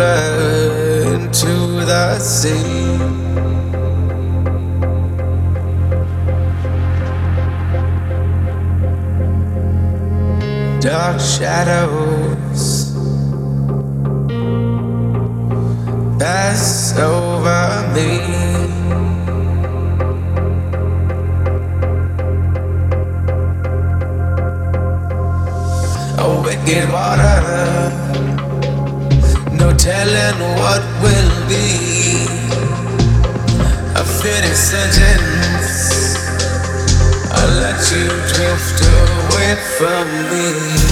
Into to the sea. Dark shadows pass over me. A wicked water. No telling what will be. A fitting sentence. I let you drift away from me.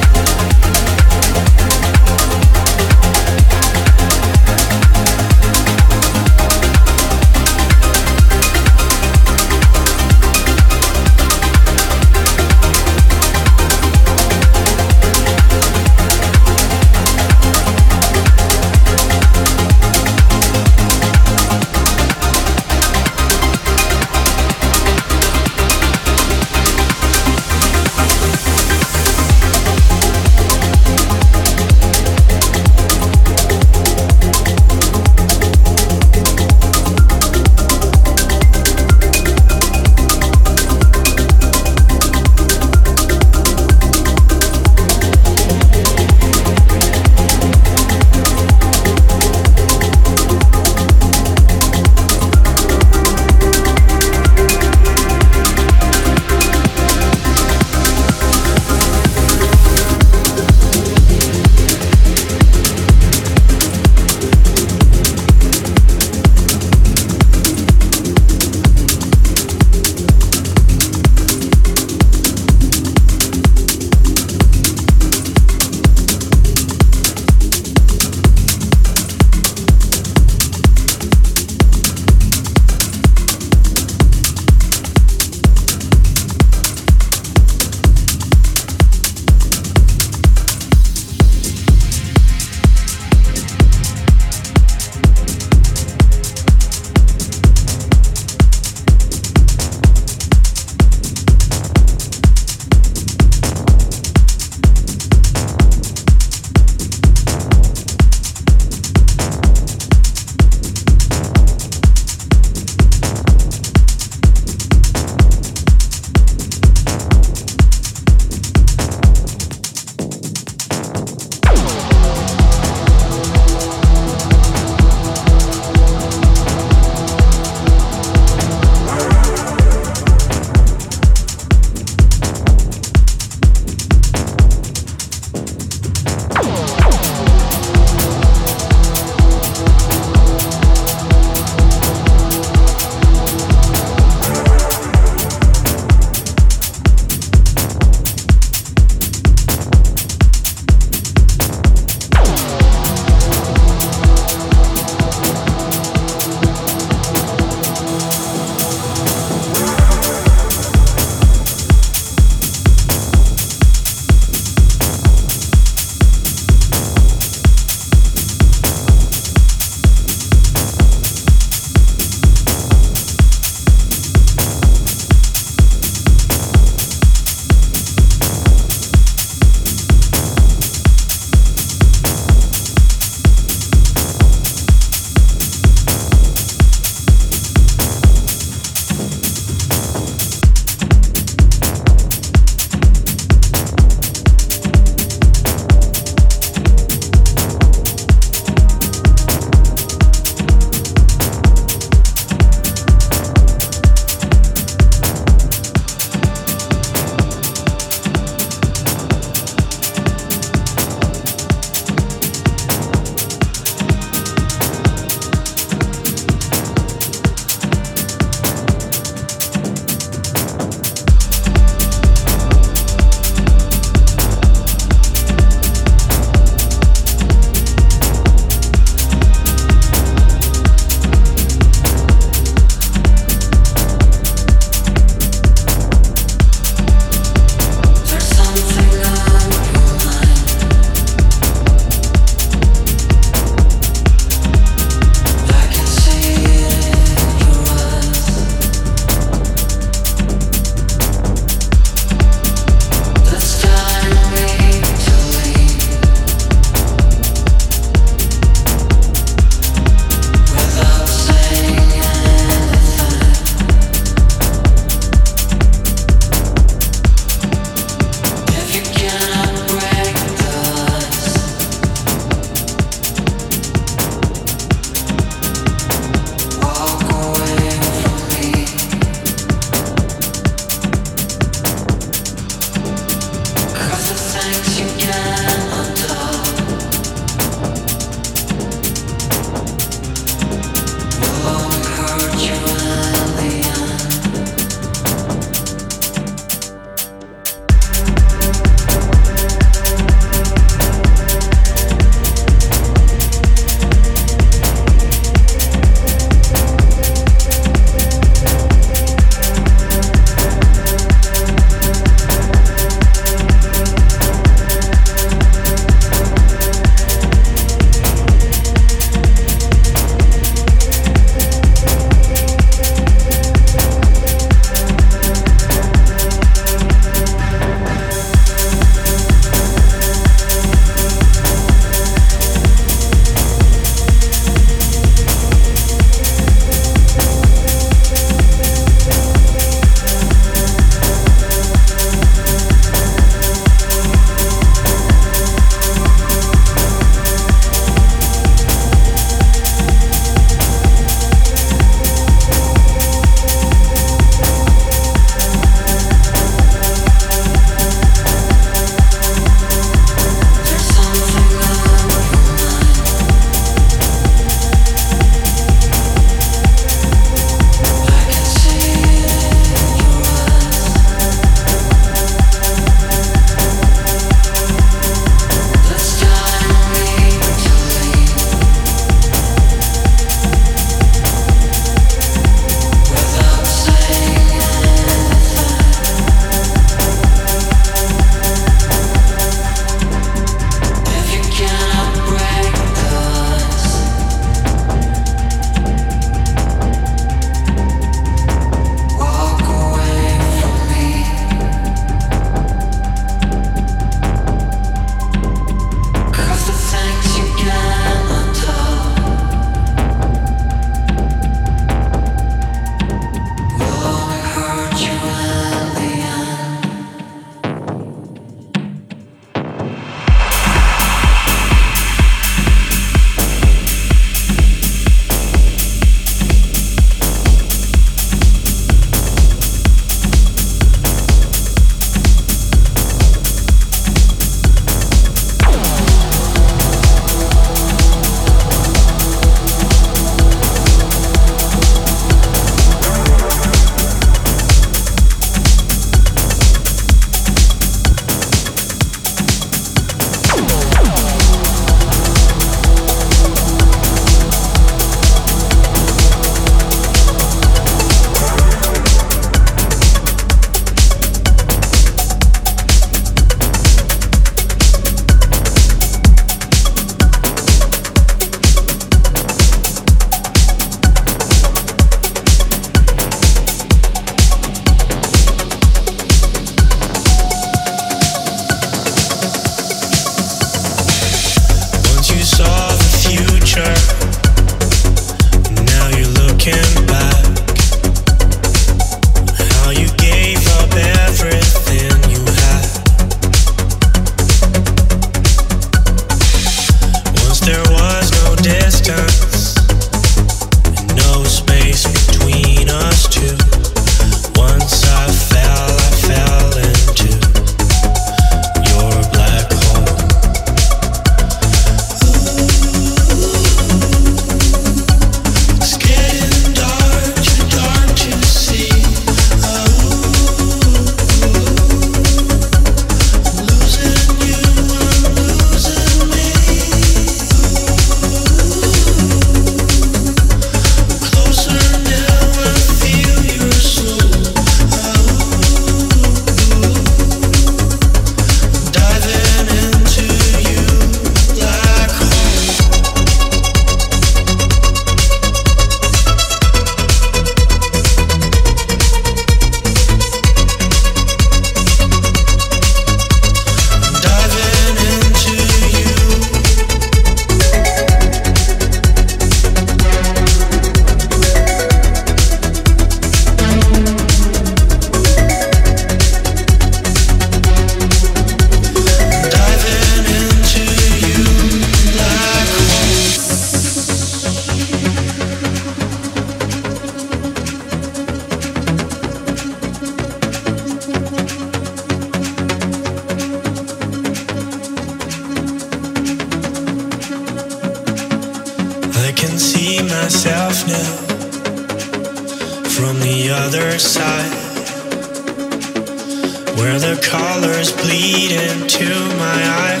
Into my eye.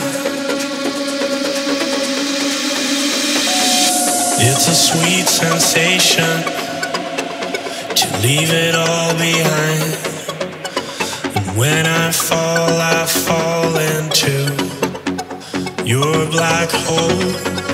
It's a sweet sensation to leave it all behind. And when I fall, I fall into your black hole.